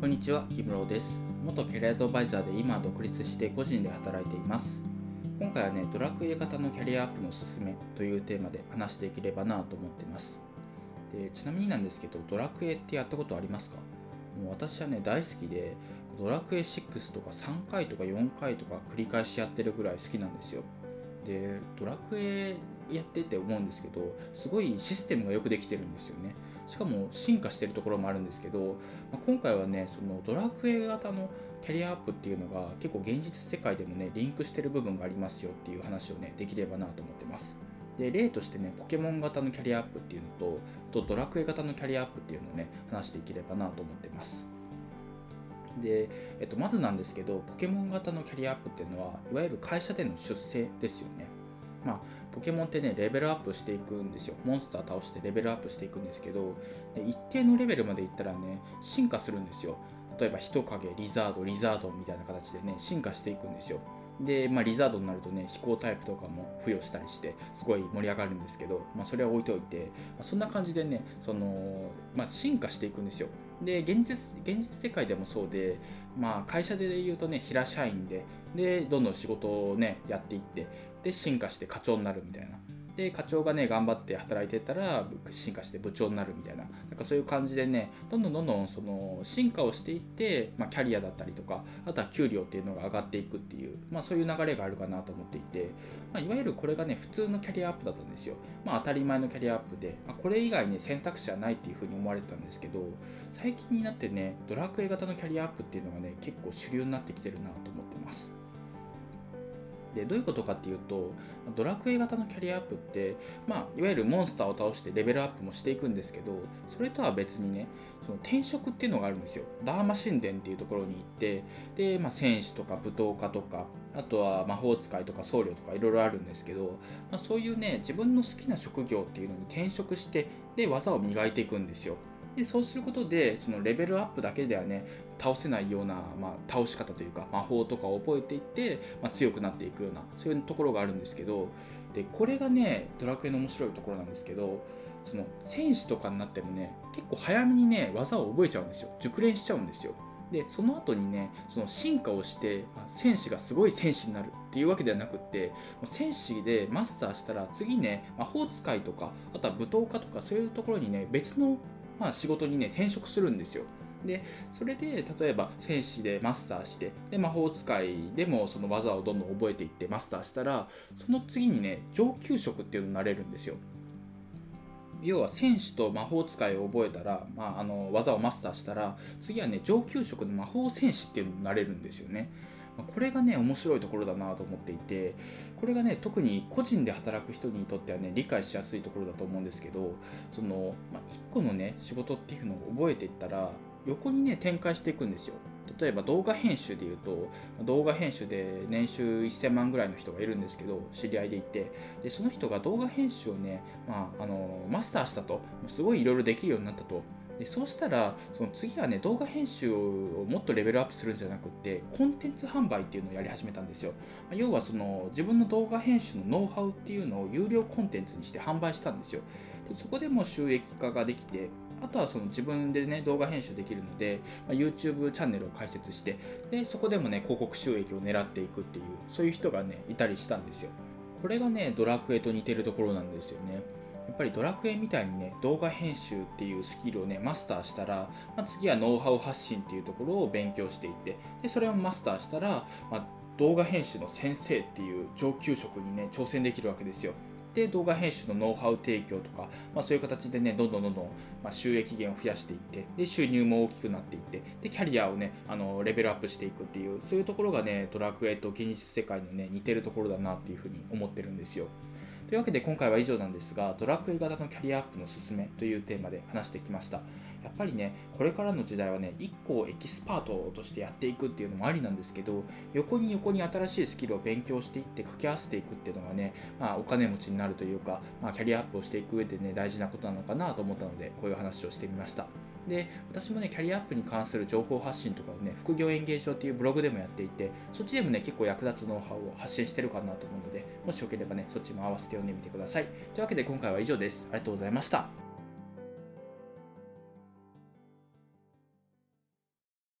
こんにちは、木室です。元キャリアアドバイザーで今独立して個人で働いています。今回はね、ドラクエ型のキャリアアップのすすめというテーマで話していければなと思っています。でちなみになんですけど、ドラクエってやったことありますか？もう私はね、大好きで、ドラクエ6とか3回とか4回とか繰り返しやってるぐらい好きなんですよ。で、ドラクエやってて思うんですけどすごいシステムがよくできてるんですよね。しかも進化してるところもあるんですけど、まあ、今回はねそのドラクエ型のキャリアアップっていうのが結構現実世界でもねリンクしてる部分がありますよっていう話をねできればなと思ってます。で例としてねポケモン型のキャリアアップっていうのととドラクエ型のキャリアアップっていうのをね話していければなと思ってます。で、えっと、まずなんですけどポケモン型のキャリアアップっていうのはいわゆる会社での出世ですよね。まあ、ポケモンってね、レベルアップしていくんですよ。モンスター倒してレベルアップしていくんですけど、で一定のレベルまでいったらね、進化するんですよ。例えば人影、リザード、リザードみたいな形でね、進化していくんですよ。で、まあ、リザードになるとね、飛行タイプとかも付与したりして、すごい盛り上がるんですけど、まあ、それは置いといて、まあ、そんな感じでね、その、まあ、進化していくんですよ。で、現実、現実世界でもそうで、まあ、会社で言うとね、平社員で、で、どんどん仕事をね、やっていって、で、進化して課長になるみたいな。で課長がね頑張って働いてたら進化して部長になるみたいな。なんかそういう感じでねどんどんどんどんその進化をしていって、まあ、キャリアだったりとかあとは給料っていうのが上がっていくっていう、まあ、そういう流れがあるかなと思っていて、まあ、いわゆるこれがね普通のキャリアアップだったんですよ、まあ、当たり前のキャリアアップで、まあ、これ以外に選択肢はないっていうふうに思われてたんですけど最近になってねドラクエ型のキャリアアップっていうのがね結構主流になってきてるなと思ってます。でどういうことかっていうとドラクエ型のキャリアアップって、まあ、いわゆるモンスターを倒してレベルアップもしていくんですけどそれとは別にねその転職っていうのがあるんですよ。ダーマ神殿っていうところに行ってで、まあ、戦士とか舞踏家とかあとは魔法使いとか僧侶とかいろいろあるんですけど、まあ、そういうね自分の好きな職業っていうのに転職してで技を磨いていくんですよ。でそうすることでそのレベルアップだけではね倒せないような、まあ、倒し方というか魔法とかを覚えていって、まあ、強くなっていくようなそういうところがあるんですけどでこれがねドラクエの面白いところなんですけどその戦士とかになってもね結構早めにね技を覚えちゃうんですよ。熟練しちゃうんですよ。でその後にねその進化をして戦士がすごい戦士になるっていうわけではなくって戦士でマスターしたら次ね魔法使いとかあとは舞踏家とかそういうところにね別のまあ、仕事にね転職するんですよ。でそれで例えば戦士でマスターしてで魔法使いでもその技をどんどん覚えていってマスターしたらその次にね上級職っていうのになれるんですよ。要は戦士と魔法使いを覚えたら、まあ、あの技をマスターしたら次はね上級職の魔法戦士っていうのになれるんですよね。これがね面白いところだなと思っていてこれがね特に個人で働く人にとってはね理解しやすいところだと思うんですけどその、まあ、1個のね仕事っていうのを覚えていったら横にね展開していくんですよ。例えば動画編集でいうと動画編集で年収1000万ぐらいの人がいるんですけど知り合いでいて。でその人が動画編集をね、まあ、あのマスターしたと。すごいいろいろできるようになったと。でそうしたらその次はね動画編集をもっとレベルアップするんじゃなくってコンテンツ販売っていうのをやり始めたんですよ。要はその自分の動画編集のノウハウっていうのを有料コンテンツにして販売したんですよ。でそこでも収益化ができてあとはその自分でね動画編集できるので、まあ、YouTube チャンネルを開設してでそこでもね広告収益を狙っていくっていうそういう人がねいたりしたんですよ。これがねドラクエと似てるところなんですよね。やっぱりドラクエみたいにね動画編集っていうスキルをねマスターしたら、まあ、次はノウハウ発信っていうところを勉強していってでそれをマスターしたら、まあ、動画編集の先生っていう上級職にね挑戦できるわけですよ。で動画編集のノウハウ提供とか、まあ、そういう形でねどんどんどんどん、ま、収益源を増やしていってで収入も大きくなっていってでキャリアをねあのレベルアップしていくっていうそういうところがねドラクエと現実世界のね似てるところだなっていうふうに思ってるんですよ。というわけで今回は以上なんですが、ドラクエ型のキャリアアップのすすめというテーマで話してきました。やっぱりね、これからの時代はね、1個をエキスパートとしてやっていくっていうのもありなんですけど、横に横に新しいスキルを勉強していって掛け合わせていくっていうのがね、まあ、お金持ちになるというか、まあ、キャリアアップをしていく上でね、大事なことなのかなと思ったので、こういう話をしてみました。で私もねキャリアアップに関する情報発信とかをね副業演芸場っていうブログでもやっていてそっちでもね結構役立つノウハウを発信してるかなと思うのでもしよければねそっちも合わせて読んでみてください。というわけで今回は以上です。ありがとうございました。